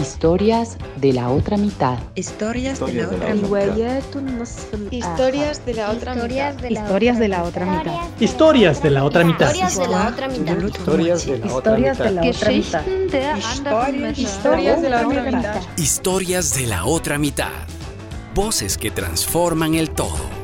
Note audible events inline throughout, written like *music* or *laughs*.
Historias de la otra mitad. Historias de la otra mitad. Historias de la otra mitad. Historias de la otra mitad. Historias de la otra mitad. Historias de la otra mitad. Historias de la otra mitad. Historias de la otra mitad. Historias de la otra mitad. Voces que transforman el todo.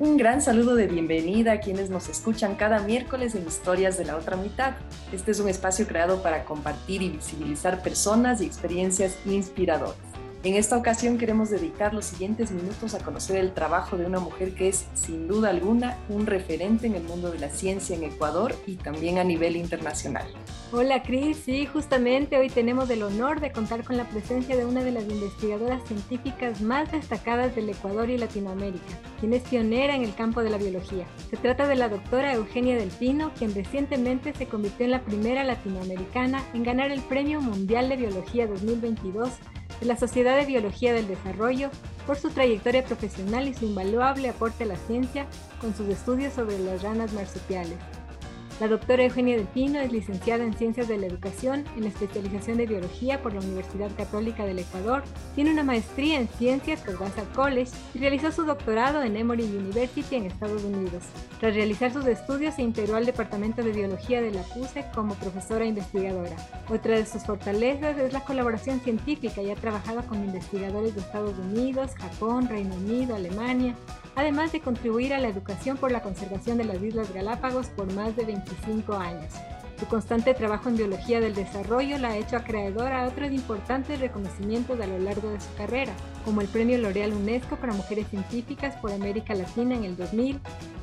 Un gran saludo de bienvenida a quienes nos escuchan cada miércoles en Historias de la Otra Mitad. Este es un espacio creado para compartir y visibilizar personas y experiencias inspiradoras. En esta ocasión queremos dedicar los siguientes minutos a conocer el trabajo de una mujer que es, sin duda alguna, un referente en el mundo de la ciencia en Ecuador y también a nivel internacional. Hola Cris, sí, justamente hoy tenemos el honor de contar con la presencia de una de las investigadoras científicas más destacadas del Ecuador y Latinoamérica, quien es pionera en el campo de la biología. Se trata de la doctora Eugenia Delfino, quien recientemente se convirtió en la primera latinoamericana en ganar el Premio Mundial de Biología 2022 de la Sociedad de Biología del Desarrollo por su trayectoria profesional y su invaluable aporte a la ciencia con sus estudios sobre las ranas marsupiales. La doctora Eugenia Delfino es licenciada en Ciencias de la Educación en especialización de Biología por la Universidad Católica del Ecuador, tiene una maestría en Ciencias por Vassar College y realizó su doctorado en Emory University en Estados Unidos. Tras realizar sus estudios se integró al Departamento de Biología de la PUSE como profesora investigadora. Otra de sus fortalezas es la colaboración científica y ha trabajado con investigadores de Estados Unidos, Japón, Reino Unido, Alemania, además de contribuir a la educación por la conservación de las Islas Galápagos por más de 25 años. Su constante trabajo en biología del desarrollo la ha hecho acreedora a otros importantes reconocimientos a lo largo de su carrera, como el Premio L'Oreal UNESCO para Mujeres Científicas por América Latina en el 2000,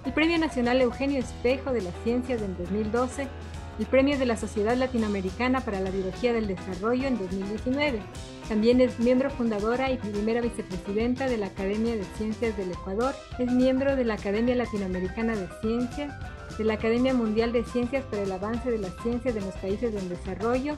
el Premio Nacional Eugenio Espejo de las Ciencias en 2012 el Premio de la Sociedad Latinoamericana para la Biología del Desarrollo en 2019. También es miembro fundadora y primera vicepresidenta de la Academia de Ciencias del Ecuador. Es miembro de la Academia Latinoamericana de Ciencias, de la Academia Mundial de Ciencias para el Avance de las Ciencias en los Países en Desarrollo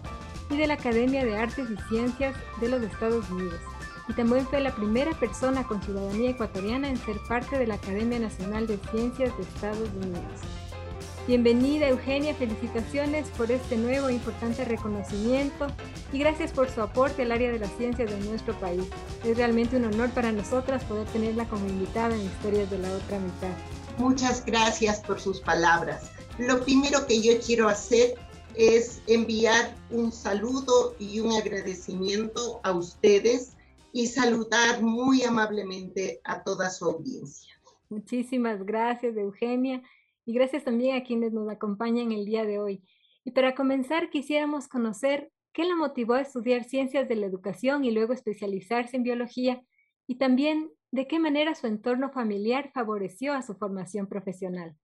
y de la Academia de Artes y Ciencias de los Estados Unidos. Y también fue la primera persona con ciudadanía ecuatoriana en ser parte de la Academia Nacional de Ciencias de Estados Unidos. Bienvenida Eugenia, felicitaciones por este nuevo e importante reconocimiento y gracias por su aporte al área de las ciencias de nuestro país. Es realmente un honor para nosotras poder tenerla como invitada en Historias de la Otra Mitad. Muchas gracias por sus palabras. Lo primero que yo quiero hacer es enviar un saludo y un agradecimiento a ustedes y saludar muy amablemente a toda su audiencia. Muchísimas gracias, Eugenia y gracias también a quienes nos acompañan el día de hoy. Y para comenzar, quisiéramos conocer qué la motivó a estudiar ciencias de la educación y luego especializarse en biología y también de qué manera su entorno familiar favoreció a su formación profesional.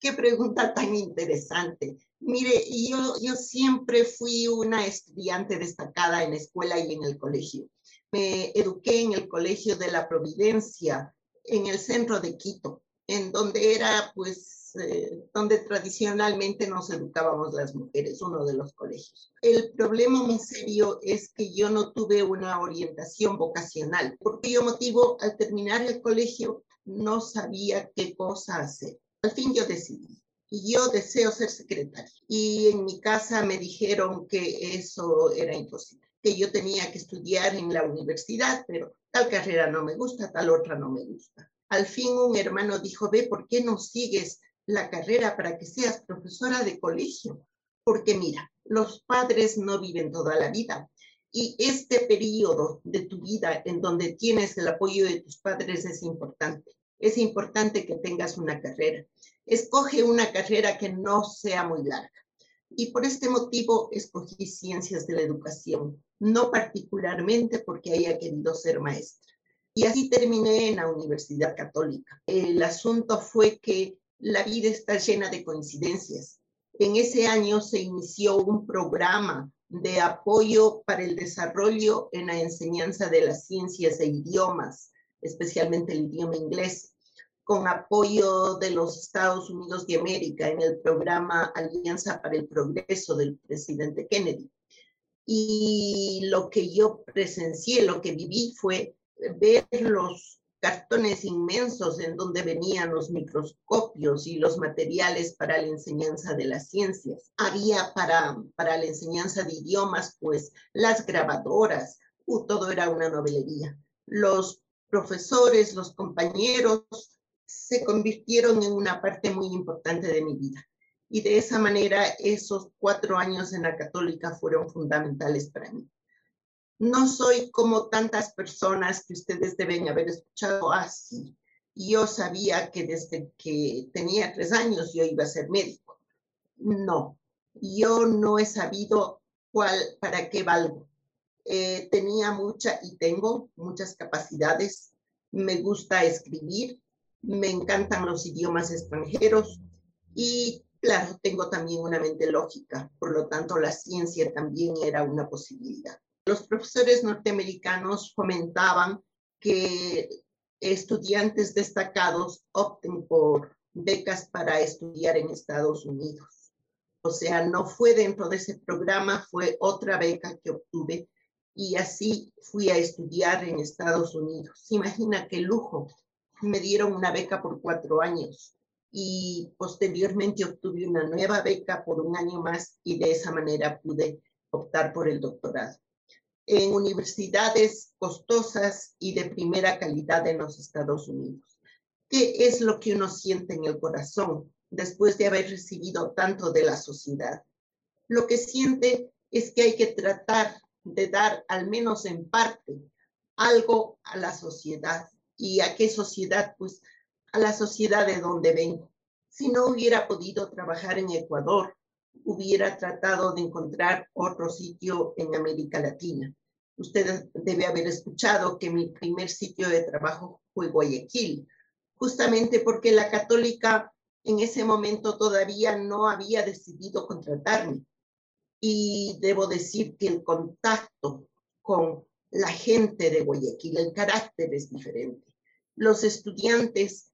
Qué pregunta tan interesante. Mire, yo, yo siempre fui una estudiante destacada en la escuela y en el colegio. Me eduqué en el Colegio de la Providencia, en el centro de Quito, en donde era pues eh, donde tradicionalmente nos educábamos las mujeres, uno de los colegios. El problema muy serio es que yo no tuve una orientación vocacional. ¿Por qué motivo? Al terminar el colegio no sabía qué cosa hacer. Al fin yo decidí. Y yo deseo ser secretaria. Y en mi casa me dijeron que eso era imposible, que yo tenía que estudiar en la universidad, pero tal carrera no me gusta, tal otra no me gusta. Al fin un hermano dijo, ve, ¿por qué no sigues la carrera para que seas profesora de colegio, porque mira, los padres no viven toda la vida y este periodo de tu vida en donde tienes el apoyo de tus padres es importante. Es importante que tengas una carrera. Escoge una carrera que no sea muy larga. Y por este motivo escogí ciencias de la educación, no particularmente porque haya querido ser maestra. Y así terminé en la Universidad Católica. El asunto fue que la vida está llena de coincidencias. En ese año se inició un programa de apoyo para el desarrollo en la enseñanza de las ciencias e idiomas, especialmente el idioma inglés, con apoyo de los Estados Unidos de América en el programa Alianza para el Progreso del presidente Kennedy. Y lo que yo presencié, lo que viví fue ver los cartones inmensos en donde venían los microscopios y los materiales para la enseñanza de las ciencias. Había para, para la enseñanza de idiomas, pues las grabadoras, uh, todo era una novelería. Los profesores, los compañeros se convirtieron en una parte muy importante de mi vida. Y de esa manera, esos cuatro años en la católica fueron fundamentales para mí. No soy como tantas personas que ustedes deben haber escuchado así. Ah, yo sabía que desde que tenía tres años yo iba a ser médico. No, yo no he sabido cuál, para qué valgo. Eh, tenía mucha y tengo muchas capacidades. Me gusta escribir, me encantan los idiomas extranjeros y Claro, tengo también una mente lógica, por lo tanto la ciencia también era una posibilidad. Los profesores norteamericanos fomentaban que estudiantes destacados opten por becas para estudiar en Estados Unidos. O sea, no fue dentro de ese programa, fue otra beca que obtuve y así fui a estudiar en Estados Unidos. Imagina qué lujo. Me dieron una beca por cuatro años y posteriormente obtuve una nueva beca por un año más y de esa manera pude optar por el doctorado en universidades costosas y de primera calidad en los Estados Unidos. ¿Qué es lo que uno siente en el corazón después de haber recibido tanto de la sociedad? Lo que siente es que hay que tratar de dar, al menos en parte, algo a la sociedad. ¿Y a qué sociedad? Pues a la sociedad de donde vengo. Si no hubiera podido trabajar en Ecuador, hubiera tratado de encontrar otro sitio en América Latina. Usted debe haber escuchado que mi primer sitio de trabajo fue Guayaquil, justamente porque la católica en ese momento todavía no había decidido contratarme. Y debo decir que el contacto con la gente de Guayaquil, el carácter es diferente. Los estudiantes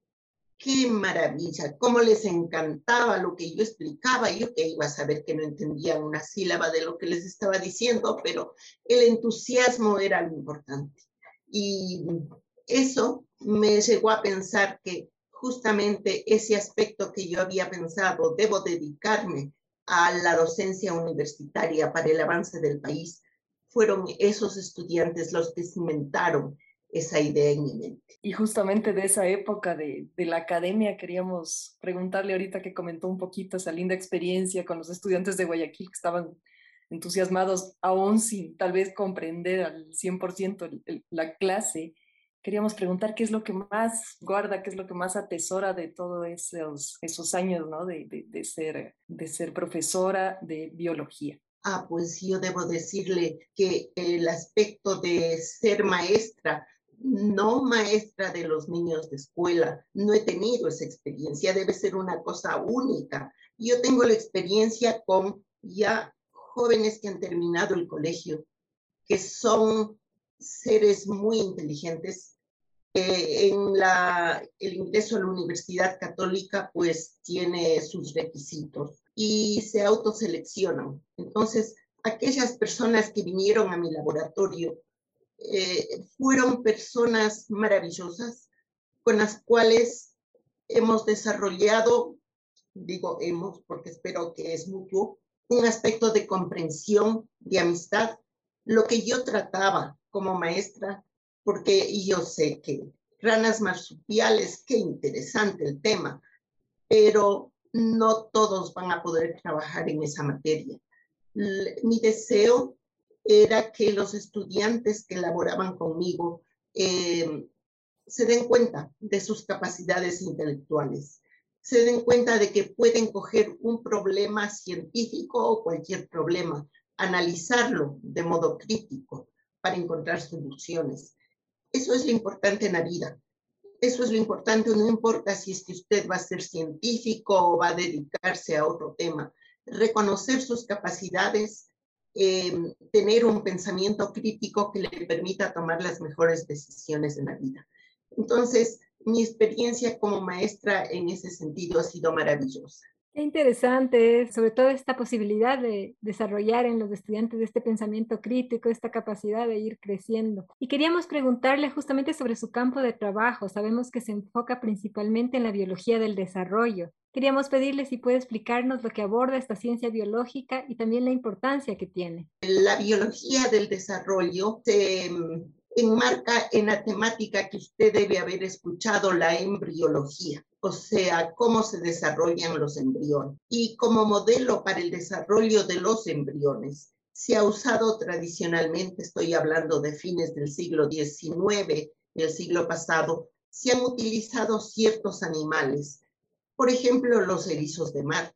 qué maravilla, cómo les encantaba lo que yo explicaba. Yo que iba a saber que no entendían una sílaba de lo que les estaba diciendo, pero el entusiasmo era lo importante. Y eso me llegó a pensar que justamente ese aspecto que yo había pensado, debo dedicarme a la docencia universitaria para el avance del país, fueron esos estudiantes los que cimentaron esa idea en mi mente. Y justamente de esa época de, de, la academia queríamos preguntarle ahorita que comentó un poquito esa linda experiencia con los estudiantes de Guayaquil que estaban entusiasmados aún sin tal vez comprender al 100% la clase. Queríamos preguntar qué es lo que más guarda, qué es lo que más atesora de todos esos, esos años ¿no? de, de, de, ser, de ser profesora de biología. Ah, pues yo debo decirle que el aspecto de ser maestra no maestra de los niños de escuela, no he tenido esa experiencia, debe ser una cosa única. Yo tengo la experiencia con ya jóvenes que han terminado el colegio, que son seres muy inteligentes. en la, el ingreso a la Universidad Católica pues tiene sus requisitos y se autoseleccionan. Entonces, aquellas personas que vinieron a mi laboratorio eh, fueron personas maravillosas con las cuales hemos desarrollado, digo hemos porque espero que es mutuo, un aspecto de comprensión, de amistad, lo que yo trataba como maestra, porque yo sé que ranas marsupiales, qué interesante el tema, pero no todos van a poder trabajar en esa materia. Mi deseo era que los estudiantes que elaboraban conmigo eh, se den cuenta de sus capacidades intelectuales, se den cuenta de que pueden coger un problema científico o cualquier problema, analizarlo de modo crítico para encontrar soluciones. Eso es lo importante en la vida. Eso es lo importante, no importa si es que usted va a ser científico o va a dedicarse a otro tema. Reconocer sus capacidades, Em, tener un pensamiento crítico que le permita tomar las mejores decisiones en la vida. Entonces, mi experiencia como maestra en ese sentido ha sido maravillosa. Interesante, sobre todo esta posibilidad de desarrollar en los estudiantes este pensamiento crítico, esta capacidad de ir creciendo. Y queríamos preguntarle justamente sobre su campo de trabajo. Sabemos que se enfoca principalmente en la biología del desarrollo. Queríamos pedirle si puede explicarnos lo que aborda esta ciencia biológica y también la importancia que tiene. La biología del desarrollo se mm, enmarca en la temática que usted debe haber escuchado, la embriología o sea, cómo se desarrollan los embriones. Y como modelo para el desarrollo de los embriones, se ha usado tradicionalmente, estoy hablando de fines del siglo XIX, del siglo pasado, se han utilizado ciertos animales, por ejemplo, los erizos de mar,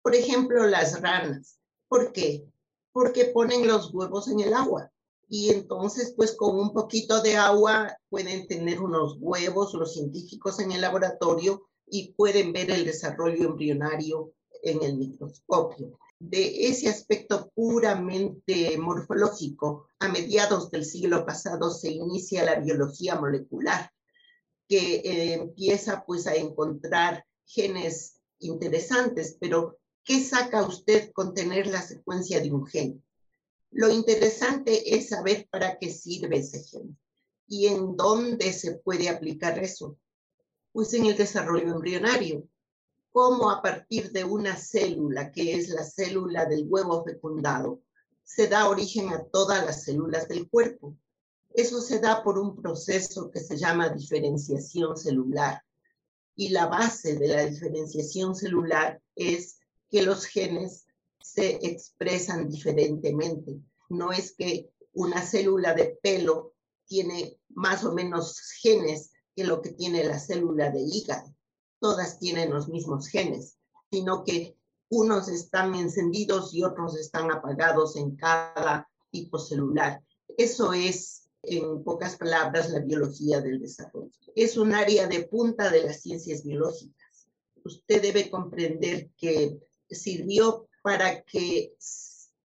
por ejemplo, las ranas. ¿Por qué? Porque ponen los huevos en el agua y entonces pues con un poquito de agua pueden tener unos huevos los científicos en el laboratorio y pueden ver el desarrollo embrionario en el microscopio. De ese aspecto puramente morfológico, a mediados del siglo pasado se inicia la biología molecular, que eh, empieza pues a encontrar genes interesantes, pero ¿qué saca usted con tener la secuencia de un gen? Lo interesante es saber para qué sirve ese gen y en dónde se puede aplicar eso. Pues en el desarrollo embrionario, cómo a partir de una célula, que es la célula del huevo fecundado, se da origen a todas las células del cuerpo. Eso se da por un proceso que se llama diferenciación celular. Y la base de la diferenciación celular es que los genes se expresan diferentemente. No es que una célula de pelo tiene más o menos genes que lo que tiene la célula de hígado. Todas tienen los mismos genes, sino que unos están encendidos y otros están apagados en cada tipo celular. Eso es, en pocas palabras, la biología del desarrollo. Es un área de punta de las ciencias biológicas. Usted debe comprender que sirvió para que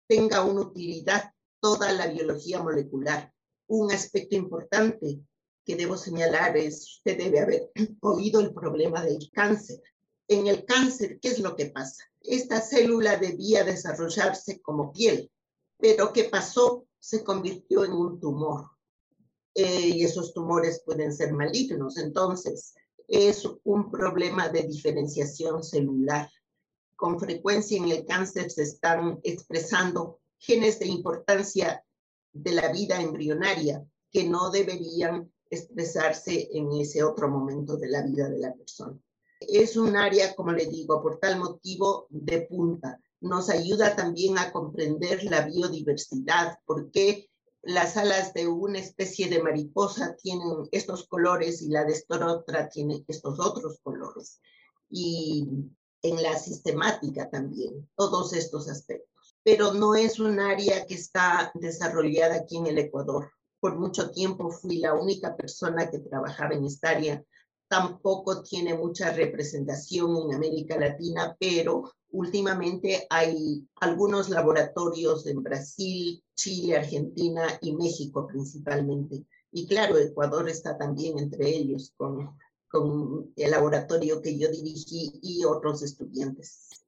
tenga una utilidad toda la biología molecular. Un aspecto importante que debo señalar es, usted debe haber *clears throat* oído el problema del cáncer. En el cáncer, ¿qué es lo que pasa? Esta célula debía desarrollarse como piel, pero ¿qué pasó? Se convirtió en un tumor. Eh, y esos tumores pueden ser malignos. Entonces, es un problema de diferenciación celular con frecuencia en el cáncer se están expresando genes de importancia de la vida embrionaria que no deberían expresarse en ese otro momento de la vida de la persona. Es un área, como le digo, por tal motivo de punta. Nos ayuda también a comprender la biodiversidad, por qué las alas de una especie de mariposa tienen estos colores y la de esta otra tiene estos otros colores. Y en la sistemática también, todos estos aspectos. Pero no es un área que está desarrollada aquí en el Ecuador. Por mucho tiempo fui la única persona que trabajaba en esta área. Tampoco tiene mucha representación en América Latina, pero últimamente hay algunos laboratorios en Brasil, Chile, Argentina y México principalmente. Y claro, Ecuador está también entre ellos con el laboratorio que yo dirigí y otros estudiantes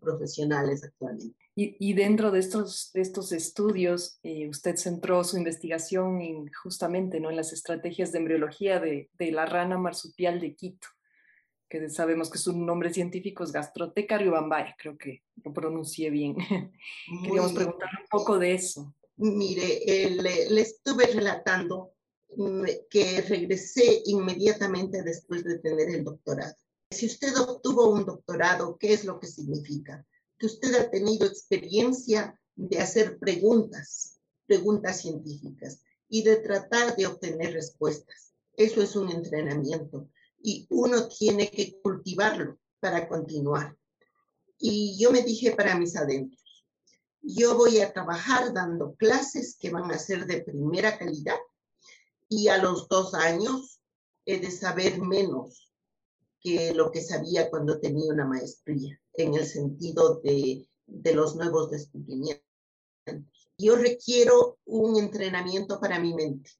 profesionales actualmente. Y, dentro de estos, de estos estudios, eh, usted centró su investigación en, justamente ¿no? en las estrategias de embriología de, de, la rana marsupial de Quito, que sabemos que su nombre científico es Gastroteca riobambae, creo que lo pronuncié bien. *laughs* Queríamos preguntarle un poco de eso. Mire, le, le estuve relatando que regresé inmediatamente después de tener el doctorado. Si usted obtuvo un doctorado, ¿qué es lo que significa? Que usted ha tenido experiencia de hacer preguntas, preguntas científicas y de tratar de obtener respuestas. Eso es un entrenamiento y uno tiene que cultivarlo para continuar. Y yo me dije para mis adentros, yo voy a trabajar dando clases que van a ser de primera calidad y a los dos años he de saber menos que lo que sabía cuando tenía una maestría, en el sentido de, de los nuevos descubrimientos. Yo requiero un entrenamiento para mi mente.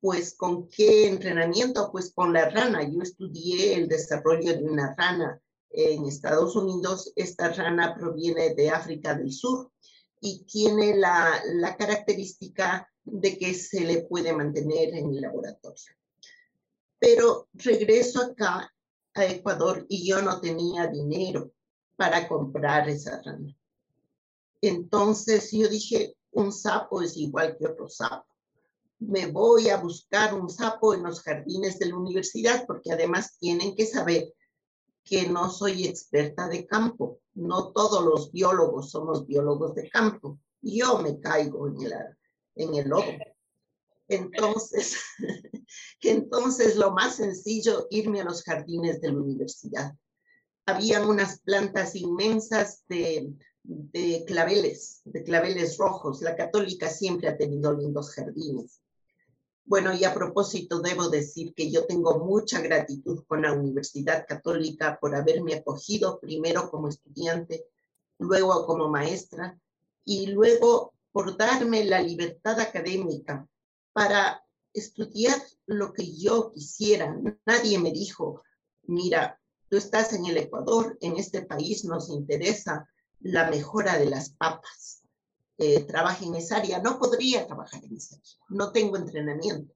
Pues, ¿con qué entrenamiento? Pues con la rana. Yo estudié el desarrollo de una rana en Estados Unidos. Esta rana proviene de África del Sur y tiene la, característica de que se le puede mantener en el laboratorio. Pero regreso acá a Ecuador y yo no tenía dinero para comprar esa rana. Entonces yo dije, un sapo es igual que otro sapo. Me voy a buscar un sapo en los jardines de la universidad porque además tienen que saber que no soy experta de campo. No todos los biólogos somos biólogos de campo. Yo me caigo en el, en el lodo. Entonces, *laughs* entonces lo más sencillo, irme a los jardines de la universidad. Habían unas plantas inmensas de, de claveles, de claveles rojos. La católica siempre ha tenido lindos jardines. Bueno, y a propósito, debo decir que yo tengo mucha gratitud con la Universidad Católica por haberme acogido primero como estudiante, luego como maestra y luego por darme la libertad académica para estudiar lo que yo quisiera. Nadie me dijo, mira, tú estás en el Ecuador, en este país nos interesa la mejora de las papas eh, trabaje en esa área. No podría trabajar en esa área. No tengo entrenamiento.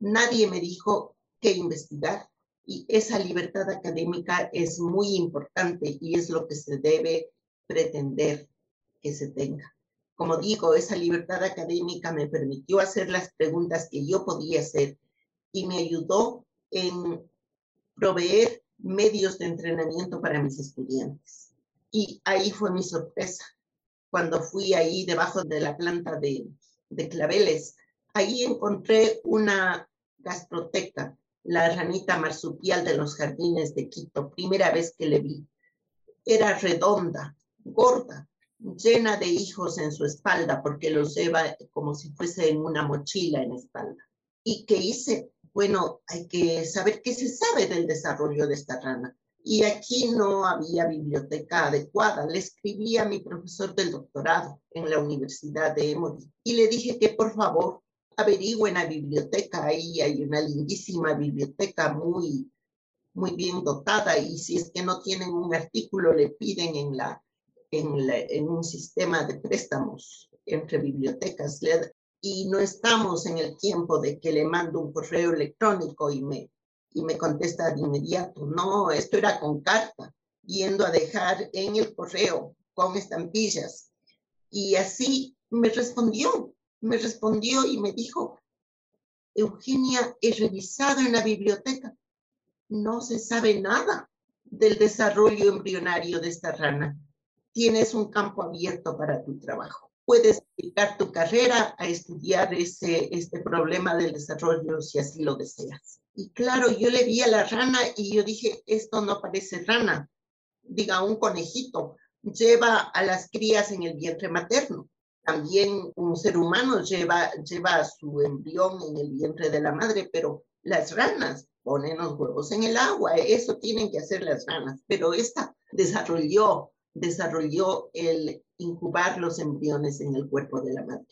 Nadie me dijo qué investigar y esa libertad académica es muy importante y es lo que se debe pretender que se tenga. Como digo, esa libertad académica me permitió hacer las preguntas que yo podía hacer y me ayudó en proveer medios de entrenamiento para mis estudiantes. Y ahí fue mi sorpresa cuando fui ahí debajo de la planta de, claveles. Ahí encontré una gastroteca, la ranita marsupial de los jardines de Quito, primera vez que le vi. Era redonda, gorda, llena de hijos en su espalda, porque los lleva como si fuese en una mochila en espalda. ¿Y qué hice? Bueno, hay que saber qué se sabe del desarrollo de esta rana y aquí no había biblioteca adecuada. Le escribí a mi profesor del doctorado en la Universidad de Emory y le dije que por favor averigüen la biblioteca. Ahí hay una lindísima biblioteca muy, muy bien dotada y si es que no tienen un artículo le piden en, la, en, la, en un sistema de préstamos entre bibliotecas. Y no estamos en el tiempo de que le mando un correo electrónico y me y me contesta de inmediato, no, esto era con carta, yendo a dejar en el correo con estampillas. Y así me respondió, me respondió y me dijo, Eugenia, he revisado en la biblioteca, no se sabe nada del desarrollo embrionario de esta rana. Tienes un campo abierto para tu trabajo. Puedes dedicar tu carrera a estudiar ese, este problema del desarrollo si así lo deseas. Y claro, yo le vi a la rana y yo dije, esto no parece rana, diga un conejito, lleva a las crías en el vientre materno. También un ser humano lleva, lleva su embrión en el vientre de la madre, pero las ranas ponen los huevos en el agua, eso tienen que hacer las ranas, pero esta desarrolló, desarrolló el incubar los embriones en el cuerpo de la madre.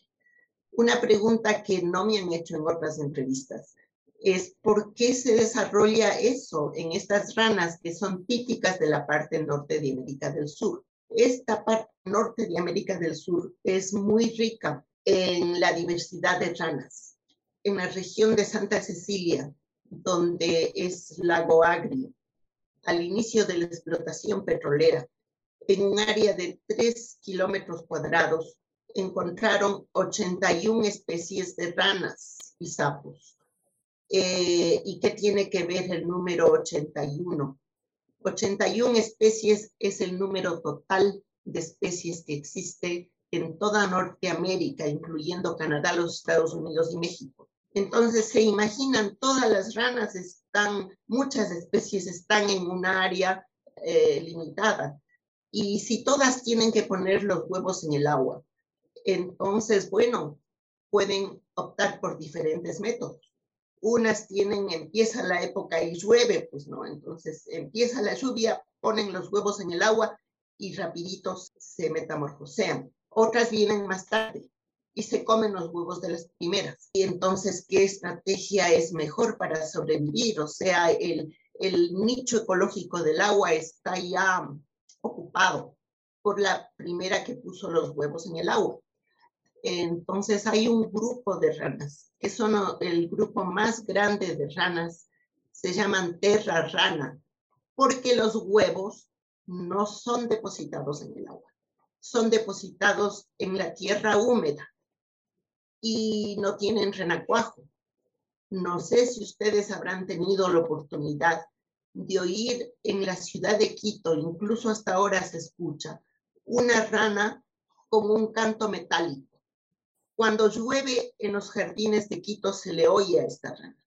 Una pregunta que no me han hecho en otras entrevistas es por qué se desarrolla eso en estas ranas que son típicas de la parte norte de América del Sur. Esta parte norte de América del Sur es muy rica en la diversidad de ranas. En la región de Santa Cecilia, donde es Lago Agrio, al inicio de la explotación petrolera, en un área de 3 kilómetros cuadrados, encontraron 81 especies de ranas y sapos eh, ¿Y qué tiene que ver el número 81? 81 especies es el número total de especies que existe en toda Norteamérica, incluyendo Canadá, los Estados Unidos y México. Entonces, se imaginan, todas las ranas están, muchas especies están en un área eh, limitada. Y si todas tienen que poner los huevos en el agua, entonces, bueno, pueden optar por diferentes métodos unas tienen, empieza la época y llueve, pues no, entonces empieza la lluvia, ponen los huevos en el agua y rapiditos se metamorfosean. Otras vienen más tarde y se comen los huevos de las primeras. Y entonces, ¿qué estrategia es mejor para sobrevivir? O sea, el, el nicho ecológico del agua está ya ocupado por la primera que puso los huevos en el agua. Entonces hay un grupo de ranas, que son el grupo más grande de ranas, se llaman terra rana, porque los huevos no son depositados en el agua, son depositados en la tierra húmeda y no tienen renacuajo. No sé si ustedes habrán tenido la oportunidad de oír en la ciudad de Quito, incluso hasta ahora se escucha, una rana con un canto metálico. Cuando llueve en los jardines de Quito se le oye a esta rana.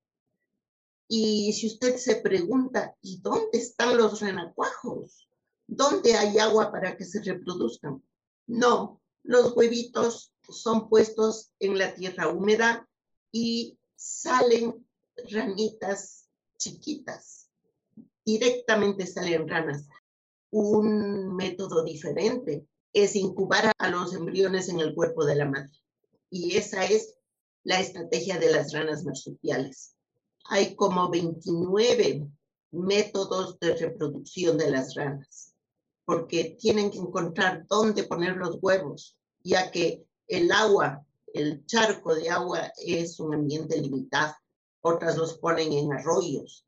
Y si usted se pregunta, ¿y dónde están los renacuajos? ¿Dónde hay agua para que se reproduzcan? No, los huevitos son puestos en la tierra húmeda y salen ranitas chiquitas. Directamente salen ranas. Un método diferente es incubar a los embriones en el cuerpo de la madre y esa es la estrategia de las ranas marsupiales. Hay como 29 métodos de reproducción de las ranas, porque tienen que encontrar dónde poner los huevos, ya que el agua, el charco de agua es un ambiente limitado. Otras los ponen en arroyos,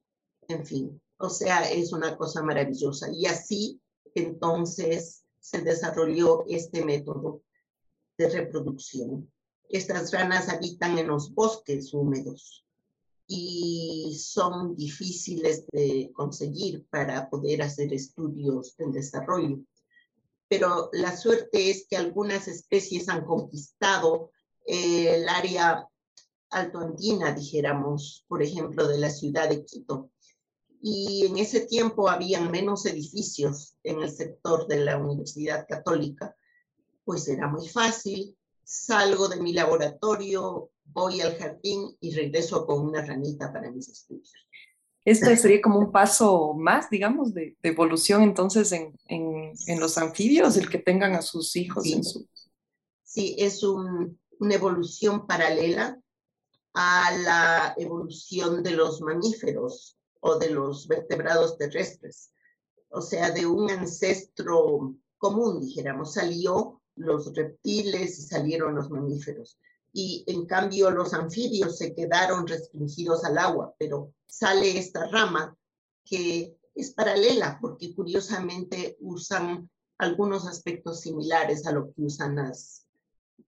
en fin. O sea, es una cosa maravillosa. Y así, entonces, se desarrolló este método de reproducción. Estas ranas habitan en los bosques húmedos y son difíciles de conseguir para poder hacer estudios del desarrollo. Pero la suerte es que algunas especies han conquistado el área altoandina, dijéramos, por ejemplo, de la ciudad de Quito. Y en ese tiempo habían menos edificios en el sector de la Universidad Católica, pues era muy fácil salgo de mi laboratorio, voy al jardín y regreso con una ranita para mis estudios. Esto sería como un paso más, digamos, de, evolución entonces en, en, los anfibios, el que tengan a sus hijos sí. en su... Sí, es una evolución paralela a la evolución de los mamíferos o de los vertebrados terrestres. O sea, de un ancestro común, dijéramos, salió los reptiles y salieron los mamíferos. Y en cambio los anfibios se quedaron restringidos al agua, pero sale esta rama que es paralela porque curiosamente usan algunos aspectos similares a lo que usan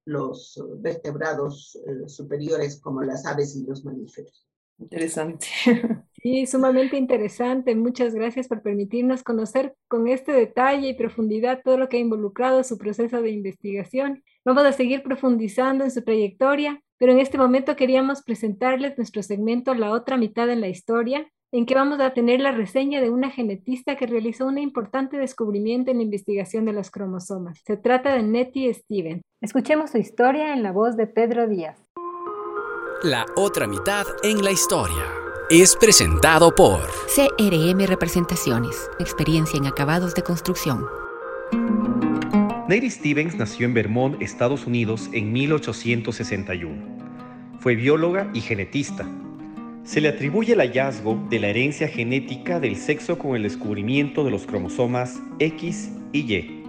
los vertebrados eh, superiores como las aves y los mamíferos. Interesante. *laughs* Sí, sumamente interesante. Muchas gracias por permitirnos conocer con este detalle y profundidad todo lo que ha involucrado su proceso de investigación. Vamos a seguir profundizando en su trayectoria, pero en este momento queríamos presentarles nuestro segmento La otra mitad en la historia, en que vamos a tener la reseña de una genetista que realizó un importante descubrimiento en la investigación de los cromosomas. Se trata de Nettie Steven. Escuchemos su historia en la voz de Pedro Díaz. La otra mitad en la historia es presentado por CRM Representaciones, experiencia en acabados de construcción. Nettie Stevens nació en Vermont, Estados Unidos, en 1861. Fue bióloga y genetista. Se le atribuye el hallazgo de la herencia genética del sexo con el descubrimiento de los cromosomas X y Y.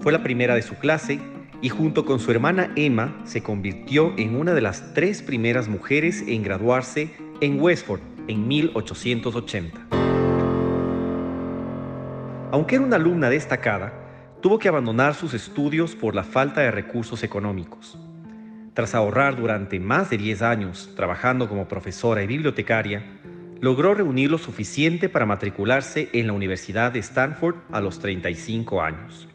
Fue la primera de su clase y junto con su hermana Emma se convirtió en una de las tres primeras mujeres en graduarse en Westford en 1880. Aunque era una alumna destacada, tuvo que abandonar sus estudios por la falta de recursos económicos. Tras ahorrar durante más de 10 años trabajando como profesora y bibliotecaria, logró reunir lo suficiente para matricularse en la Universidad de Stanford a los 35 años.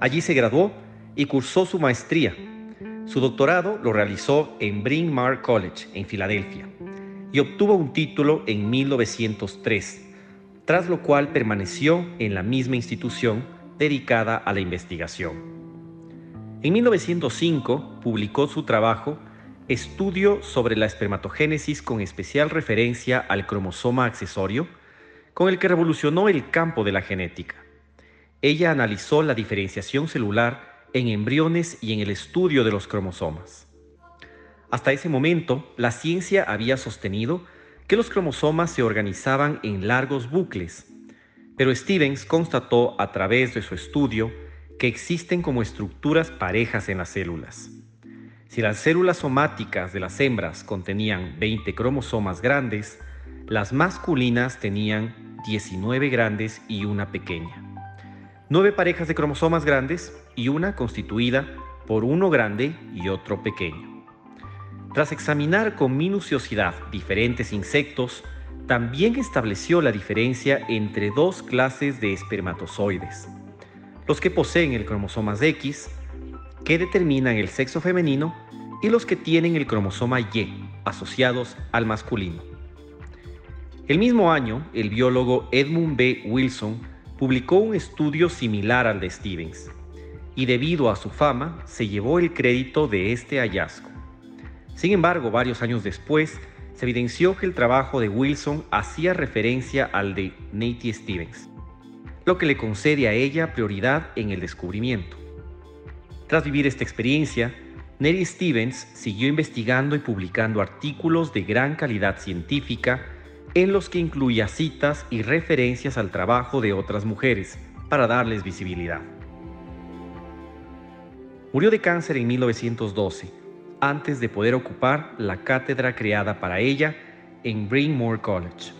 Allí se graduó y cursó su maestría. Su doctorado lo realizó en Bryn Mawr College, en Filadelfia, y obtuvo un título en 1903, tras lo cual permaneció en la misma institución dedicada a la investigación. En 1905 publicó su trabajo Estudio sobre la espermatogénesis con especial referencia al cromosoma accesorio, con el que revolucionó el campo de la genética. Ella analizó la diferenciación celular en embriones y en el estudio de los cromosomas. Hasta ese momento, la ciencia había sostenido que los cromosomas se organizaban en largos bucles, pero Stevens constató a través de su estudio que existen como estructuras parejas en las células. Si las células somáticas de las hembras contenían 20 cromosomas grandes, las masculinas tenían 19 grandes y una pequeña. Nueve parejas de cromosomas grandes y una constituida por uno grande y otro pequeño. Tras examinar con minuciosidad diferentes insectos, también estableció la diferencia entre dos clases de espermatozoides, los que poseen el cromosoma X que determinan el sexo femenino y los que tienen el cromosoma Y asociados al masculino. El mismo año, el biólogo Edmund B. Wilson publicó un estudio similar al de Stevens, y debido a su fama se llevó el crédito de este hallazgo. Sin embargo, varios años después, se evidenció que el trabajo de Wilson hacía referencia al de Nettie Stevens, lo que le concede a ella prioridad en el descubrimiento. Tras vivir esta experiencia, Nelly Stevens siguió investigando y publicando artículos de gran calidad científica en los que incluía citas y referencias al trabajo de otras mujeres para darles visibilidad. Murió de cáncer en 1912, antes de poder ocupar la cátedra creada para ella en Mawr College.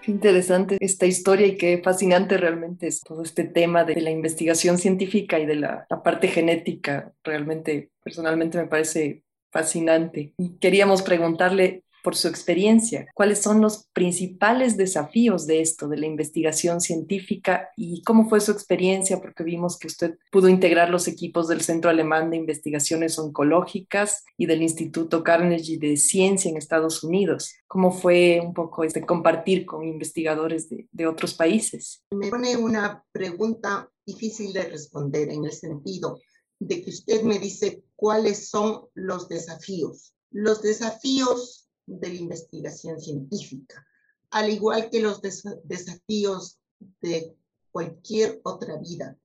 Qué interesante esta historia y qué fascinante realmente es todo este tema de la investigación científica y de la, la parte genética. Realmente, personalmente me parece fascinante. Y queríamos preguntarle por su experiencia, cuáles son los principales desafíos de esto, de la investigación científica y cómo fue su experiencia, porque vimos que usted pudo integrar los equipos del Centro Alemán de Investigaciones Oncológicas y del Instituto Carnegie de Ciencia en Estados Unidos. ¿Cómo fue un poco este compartir con investigadores de, de otros países? Me pone una pregunta difícil de responder en el sentido de que usted me dice cuáles son los desafíos. Los desafíos de la investigación científica, al igual que los desafíos de cualquier otra vida,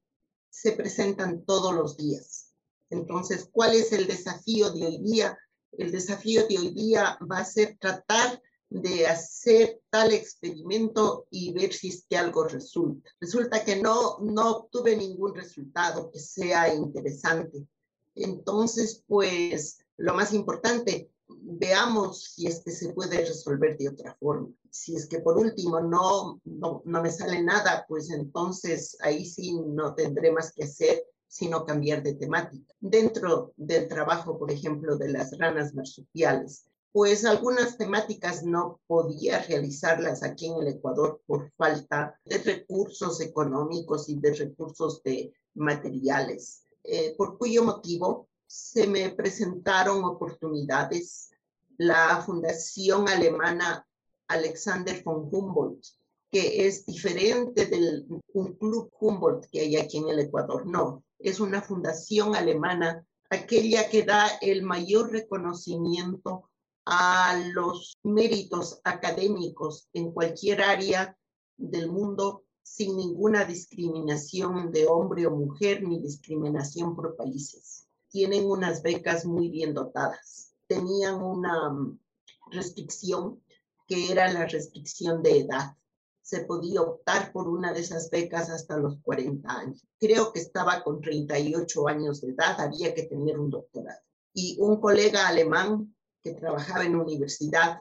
se presentan todos los días. Entonces, ¿cuál es el desafío de hoy día? El desafío de hoy día va a ser tratar de hacer tal experimento y ver si es que algo resulta. Resulta que no, no obtuve ningún resultado que sea interesante. Entonces, pues, lo más importante, veamos si es que se puede resolver de otra forma. Si es que por último no, no, no me sale nada, pues entonces ahí sí no tendré más que hacer sino cambiar de temática. Dentro del trabajo, por ejemplo, de las ranas marsupiales, pues algunas temáticas no podía realizarlas aquí en el Ecuador por falta de recursos económicos y de recursos de materiales, eh, por cuyo motivo se me presentaron oportunidades. La Fundación Alemana Alexander von Humboldt, que es diferente del un club Humboldt que hay aquí en el Ecuador, no, es una fundación alemana, aquella que da el mayor reconocimiento a los méritos académicos en cualquier área del mundo sin ninguna discriminación de hombre o mujer ni discriminación por países tienen unas becas muy bien dotadas. Tenían una mm, restricción que era la restricción de edad. Se podía optar por una de esas becas hasta los 40 años. Creo que estaba con 38 años de edad, había que tener un doctorado. Y un colega alemán que trabajaba en universidad,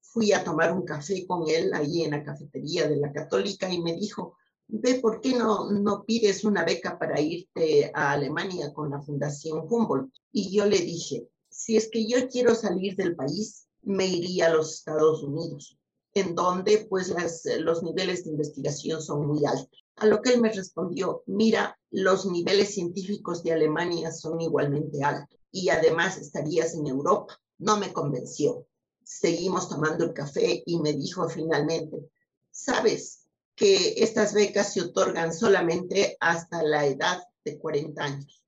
fui a tomar un café con él ahí en la cafetería de la católica y me dijo, ve por qué no, no pides una beca para irte a Alemania con la Fundación Humboldt. Y yo le dije, si es que yo quiero salir del país, me iría a los Estados Unidos, en donde pues las, los niveles de investigación son muy altos. A lo que él me respondió, mira, los niveles científicos de Alemania son igualmente altos y además estarías en Europa. No me convenció. Seguimos tomando el café y me dijo finalmente, sabes, que estas becas se otorgan solamente hasta la edad de 40 años.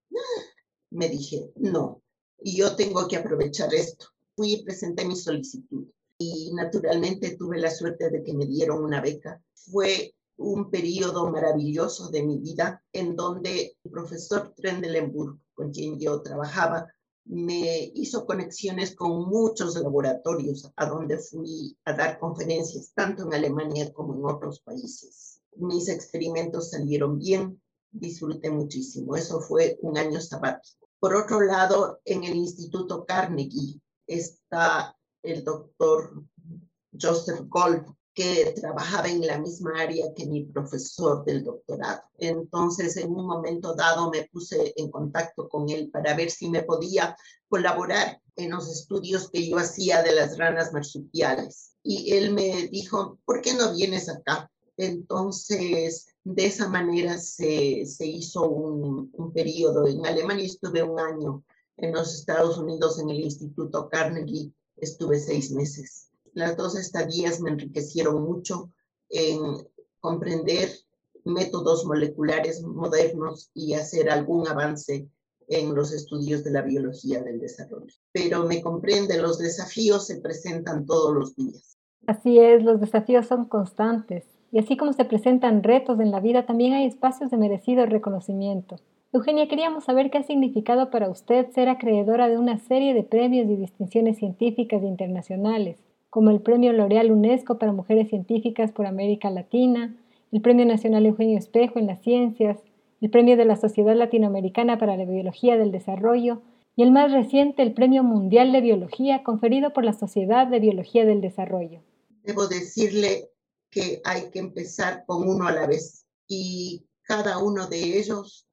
Me dije, no, y yo tengo que aprovechar esto. Fui y presenté mi solicitud y naturalmente tuve la suerte de que me dieron una beca. Fue un periodo maravilloso de mi vida en donde el profesor Trendelenburg, con quien yo trabajaba, me hizo conexiones con muchos laboratorios a donde fui a dar conferencias, tanto en Alemania como en otros países. Mis experimentos salieron bien, disfruté muchísimo. Eso fue un año sabático. Por otro lado, en el Instituto Carnegie está el doctor Joseph Gold, que trabajaba en la misma área que mi profesor del doctorado. Entonces, en un momento dado me puse en contacto con él para ver si me podía colaborar en los estudios que yo hacía de las ranas marsupiales. Y él me dijo, ¿por qué no vienes acá? Entonces, de esa manera se, se hizo un, un periodo. En Alemania estuve un año, en los Estados Unidos en el Instituto Carnegie estuve seis meses las dos estadías me enriquecieron mucho en comprender métodos moleculares modernos y hacer algún avance en los estudios de la biología del desarrollo. Pero me comprende, los desafíos se presentan todos los días. Así es, los desafíos son constantes. Y así como se presentan retos en la vida, también hay espacios de merecido reconocimiento. Eugenia, queríamos saber qué ha significado para usted ser acreedora de una serie de premios y distinciones científicas internacionales como el Premio L'Oreal UNESCO para Mujeres Científicas por América Latina, el Premio Nacional Eugenio Espejo en las Ciencias, el Premio de la Sociedad Latinoamericana para la Biología del Desarrollo y el más reciente, el Premio Mundial de Biología conferido por la Sociedad de Biología del Desarrollo. Debo decirle que hay que empezar con uno a la vez y cada uno de ellos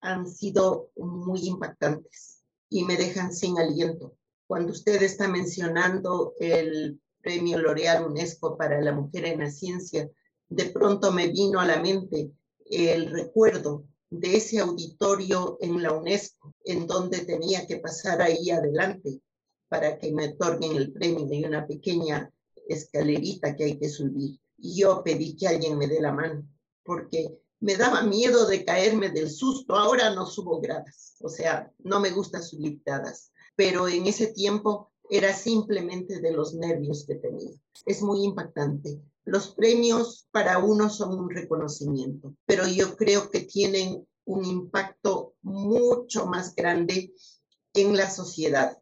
han sido muy impactantes y me dejan sin aliento cuando usted está mencionando el premio L'Oreal UNESCO para la mujer en la ciencia, de pronto me vino a la mente el recuerdo de ese auditorio en la UNESCO, en donde tenía que pasar ahí adelante para que me otorguen el premio de una pequeña escalerita que hay que subir. Y yo pedí que alguien me dé la mano, porque me daba miedo de caerme del susto. Ahora no subo gradas, o sea, no me gusta subir gradas pero en ese tiempo era simplemente de los nervios que tenía. Es muy impactante. Los premios para uno son un reconocimiento, pero yo creo que tienen un impacto mucho más grande en la sociedad,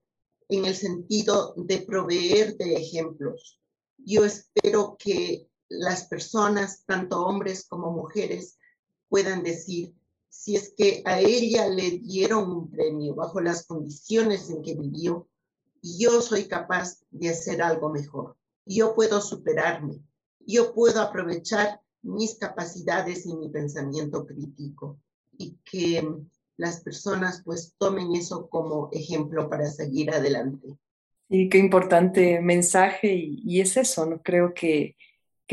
en el sentido de proveer de ejemplos. Yo espero que las personas, tanto hombres como mujeres, puedan decir, si es que a ella le dieron un premio bajo las condiciones en que vivió, yo soy capaz de hacer algo mejor. Yo puedo superarme. Yo puedo aprovechar mis capacidades y mi pensamiento crítico y que las personas pues tomen eso como ejemplo para seguir adelante. Y qué importante mensaje y, y es eso, ¿no? Creo que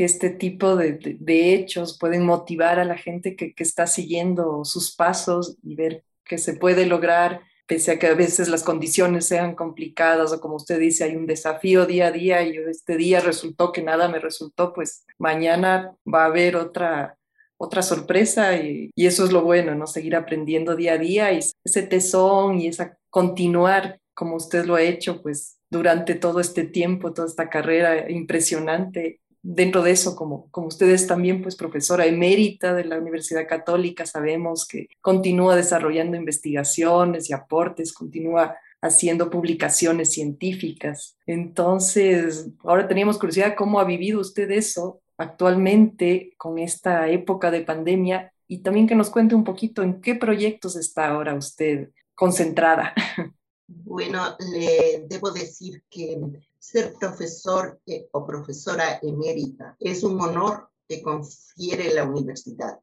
que este tipo de, hechos pueden motivar a la gente que, está siguiendo sus pasos y ver que se puede lograr, pese a que a veces las condiciones sean complicadas o como usted dice, hay un desafío día a día y este día resultó que nada me resultó, pues mañana va a haber otra, otra sorpresa y, y, eso es lo bueno, ¿no? Seguir aprendiendo día a día y ese tesón y esa continuar como usted lo ha hecho, pues durante todo este tiempo, toda esta carrera impresionante, dentro de eso, como, como ustedes también, pues profesora emérita de la Universidad Católica, sabemos que continúa desarrollando investigaciones y aportes, continúa haciendo publicaciones científicas. Entonces, ahora teníamos curiosidad, ¿cómo ha vivido usted eso actualmente con esta época de pandemia? Y también que nos cuente un poquito en qué proyectos está ahora usted concentrada. Bueno, le debo decir que ser profesor eh, o profesora emérita es un honor que confiere la universidad,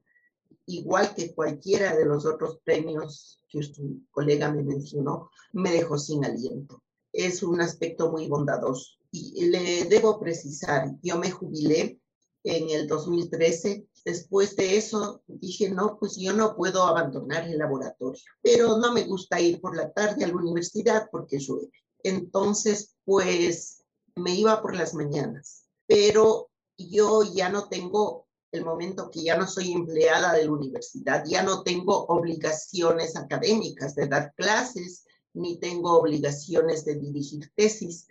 igual que cualquiera de los otros premios que su colega me mencionó, me dejó sin aliento. Es un aspecto muy bondadoso. Y le debo precisar, yo me jubilé en el 2013. Después de eso dije, no, pues yo no puedo abandonar el laboratorio, pero no me gusta ir por la tarde a la universidad porque llueve. Entonces, pues me iba por las mañanas, pero yo ya no tengo el momento que ya no soy empleada de la universidad, ya no tengo obligaciones académicas de dar clases, ni tengo obligaciones de dirigir tesis.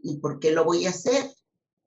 ¿Y por qué lo voy a hacer?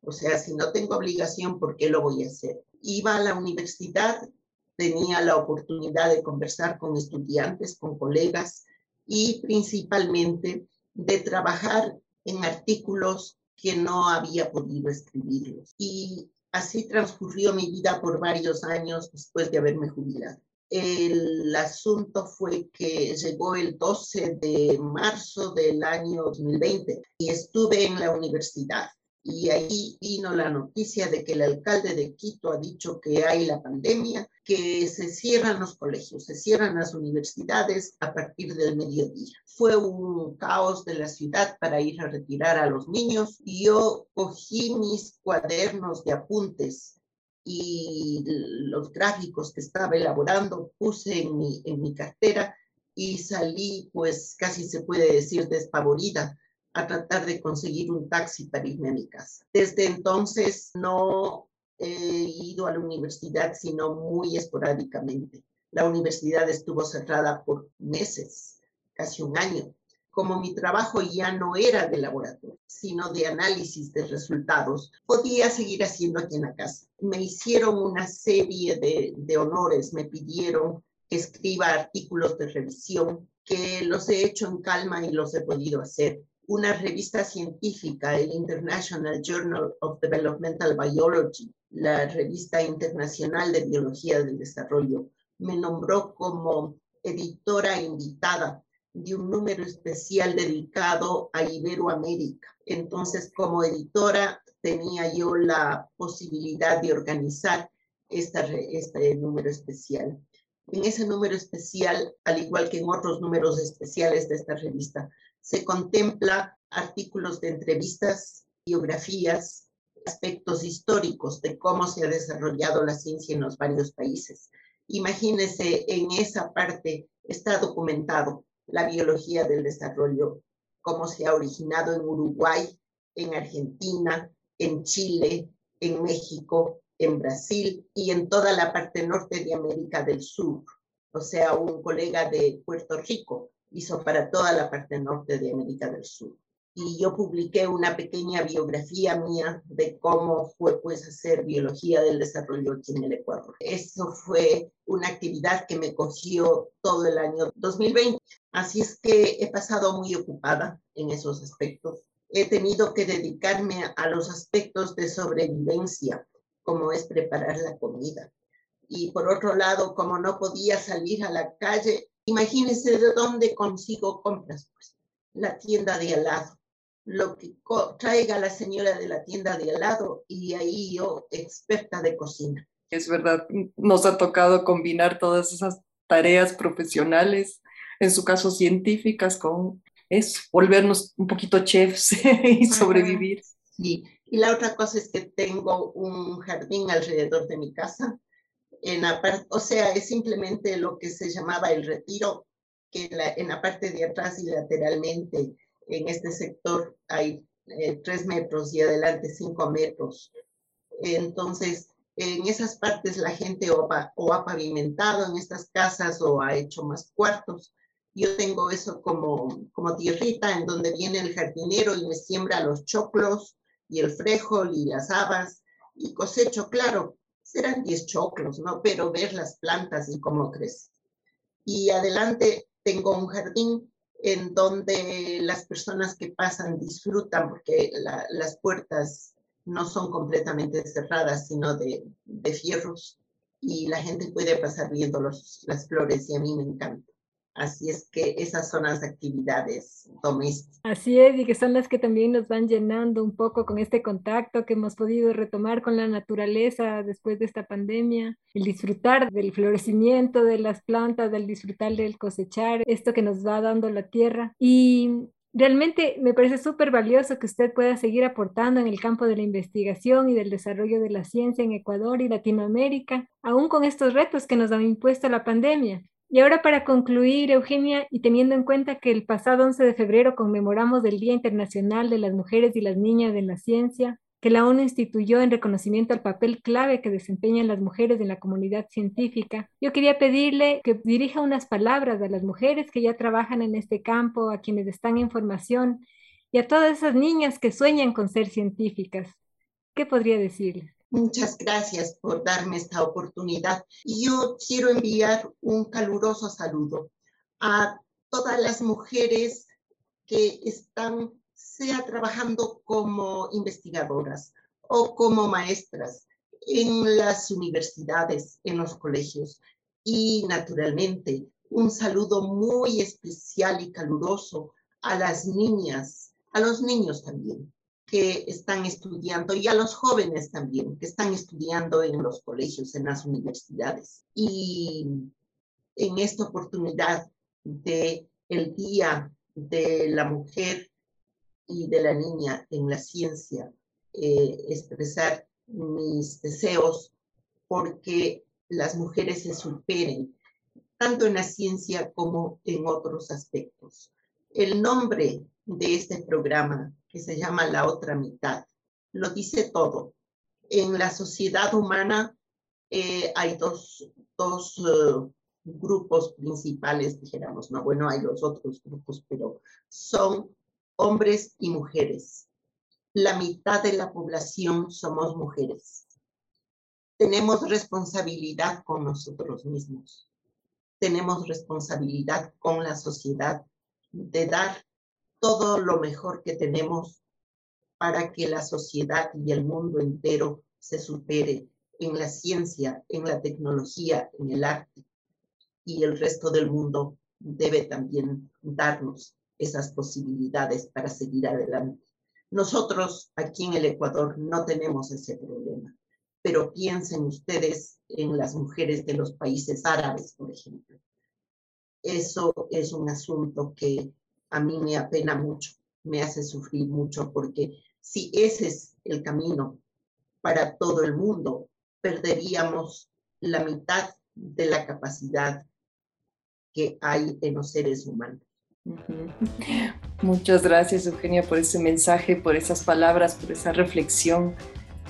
O sea, si no tengo obligación, ¿por qué lo voy a hacer? Iba a la universidad, tenía la oportunidad de conversar con estudiantes, con colegas, y principalmente de trabajar en artículos que no había podido escribirlos. Y así transcurrió mi vida por varios años después de haberme jubilado. El asunto fue que llegó el 12 de marzo del año 2020 y estuve en la universidad y ahí vino la noticia de que el alcalde de Quito ha dicho que hay la pandemia, que se cierran los colegios, se cierran las universidades a partir del mediodía. Fue un caos de la ciudad para ir a retirar a los niños y yo cogí mis cuadernos de apuntes y los gráficos que estaba elaborando, puse en mi, en mi cartera y salí, pues casi se puede decir, despavorida a tratar de conseguir un taxi para irme a mi casa. Desde entonces no he ido a la universidad, sino muy esporádicamente. La universidad estuvo cerrada por meses, casi un año. Como mi trabajo ya no era de laboratorio, sino de análisis de resultados, podía seguir haciendo aquí en la casa. Me hicieron una serie de, de honores, me pidieron que escriba artículos de revisión, que los he hecho en calma y los he podido hacer una revista científica, el International Journal of Developmental Biology, la revista internacional de biología del desarrollo, me nombró como editora invitada de un número especial dedicado a Iberoamérica. Entonces, como editora, tenía yo la posibilidad de organizar este número especial. En ese número especial, al igual que en otros números especiales de esta revista, se contempla artículos de entrevistas, biografías, aspectos históricos de cómo se ha desarrollado la ciencia en los varios países. Imagínense, en esa parte está documentado la biología del desarrollo, cómo se ha originado en Uruguay, en Argentina, en Chile, en México, en Brasil y en toda la parte norte de América del Sur. O sea, un colega de Puerto Rico hizo para toda la parte norte de América del Sur. Y yo publiqué una pequeña biografía mía de cómo fue pues hacer biología del desarrollo aquí en el Ecuador. Eso fue una actividad que me cogió todo el año 2020. Así es que he pasado muy ocupada en esos aspectos. He tenido que dedicarme a los aspectos de sobrevivencia, como es preparar la comida. Y por otro lado, como no podía salir a la calle, Imagínense de dónde consigo compras, pues la tienda de al lado, lo que traiga la señora de la tienda de al lado y ahí yo experta de cocina. Es verdad, nos ha tocado combinar todas esas tareas profesionales, en su caso científicas, con eso, volvernos un poquito chefs *laughs* y sobrevivir. Sí, y la otra cosa es que tengo un jardín alrededor de mi casa en la o sea, es simplemente lo que se llamaba el retiro, que en la, parte de atrás y lateralmente en este sector hay eh, tres metros y adelante cinco metros. Entonces, en esas partes la gente o, ha pavimentado en estas casas o ha hecho más cuartos. Yo tengo eso como, como tierrita en donde viene el jardinero y me siembra los choclos y el frijol y las habas y cosecho, claro, serán 10 choclos, ¿no? Pero ver las plantas y cómo crecen. Y adelante tengo un jardín en donde las personas que pasan disfrutan porque las puertas no son completamente cerradas, sino de, fierros y la gente puede pasar viendo las flores y a mí me encanta. Así es que esas son las actividades domésticas. Así es, y que son las que también nos van llenando un poco con este contacto que hemos podido retomar con la naturaleza después de esta pandemia, el disfrutar del florecimiento de las plantas, del disfrutar del cosechar, esto que nos va dando la tierra. Y Realmente me parece súper valioso que usted pueda seguir aportando en el campo de la investigación y del desarrollo de la ciencia en Ecuador y Latinoamérica, aún con estos retos que nos ha impuesto la pandemia. Y ahora para concluir, Eugenia, y teniendo en cuenta que el pasado 11 de febrero conmemoramos el Día Internacional de las Mujeres y las Niñas en la Ciencia, que la ONU instituyó en reconocimiento al papel clave que desempeñan las mujeres en la comunidad científica, yo quería pedirle que dirija unas palabras a las mujeres que ya trabajan en este campo, a quienes están en formación y a todas esas niñas que sueñan con ser científicas. ¿Qué podría decirles? Muchas gracias por darme esta oportunidad. Yo quiero enviar un caluroso saludo a todas las mujeres que están, sea trabajando como investigadoras o como maestras en las universidades, en los colegios. Y naturalmente, un saludo muy especial y caluroso a las niñas, a los niños también que están estudiando y a los jóvenes también que están estudiando en los colegios, en las universidades. Y en esta oportunidad de el Día de la Mujer y de la Niña en la Ciencia, eh, expresar mis deseos porque las mujeres se superen, tanto en la ciencia como en otros aspectos. El nombre de este programa, que se llama La otra mitad, lo dice todo. En la sociedad humana eh, hay dos, dos eh, grupos principales, dijéramos, no, bueno, hay los otros grupos, pero son hombres y mujeres. La mitad de la población somos mujeres. Tenemos responsabilidad con nosotros mismos. Tenemos responsabilidad con la sociedad de dar todo lo mejor que tenemos para que la sociedad y el mundo entero se supere en la ciencia, en la tecnología, en el arte. Y el resto del mundo debe también darnos esas posibilidades para seguir adelante. Nosotros aquí en el Ecuador no tenemos ese problema, pero piensen ustedes en las mujeres de los países árabes, por ejemplo. Eso es un asunto que a mí me apena mucho, me hace sufrir mucho, porque si ese es el camino para todo el mundo, perderíamos la mitad de la capacidad que hay en los seres humanos. Muchas gracias, Eugenia, por ese mensaje, por esas palabras, por esa reflexión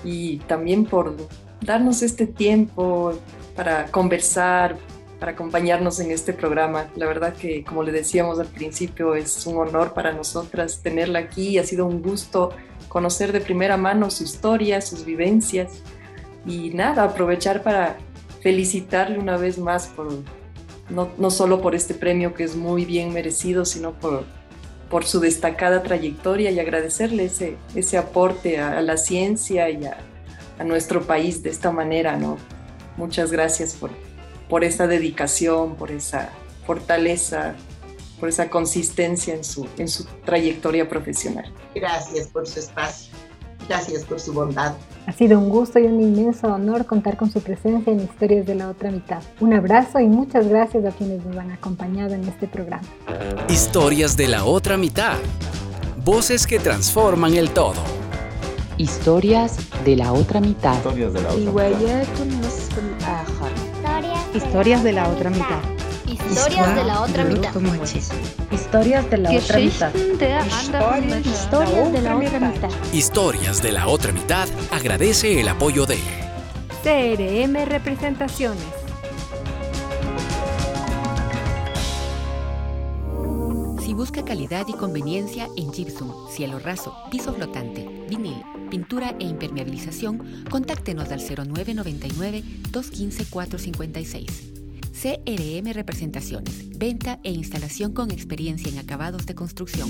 y también por darnos este tiempo para conversar, para acompañarnos en este programa. La verdad que, como le decíamos al principio, es un honor para nosotras tenerla aquí. Ha sido un gusto conocer de primera mano su historia, sus vivencias y nada, aprovechar para felicitarle una vez más por no, no solo por este premio que es muy bien merecido, sino por, por su destacada trayectoria y agradecerle ese, ese aporte a, la ciencia y a, a nuestro país de esta manera, ¿no? Muchas gracias por, por esa dedicación, por esa fortaleza, por esa consistencia en su, en su trayectoria profesional. Gracias por su espacio, gracias por su bondad. Ha sido un gusto y un inmenso honor contar con su presencia en Historias de la Otra Mitad. Un abrazo y muchas gracias a quienes nos han acompañado en este programa. Historias de la Otra Mitad. Voces que transforman el todo. Historias de la Otra Mitad. Historias de la Otra Mitad. Historias de la otra mitad. Historias de la otra mitad. Historias de la otra mitad. Historias de la otra mitad. Historias de la otra mitad agradece el apoyo de CRM Representaciones. Busca calidad y conveniencia en gypsum, cielo raso, piso flotante, vinil, pintura e impermeabilización, contáctenos al 0999 215 456. CRM Representaciones, venta e instalación con experiencia en acabados de construcción.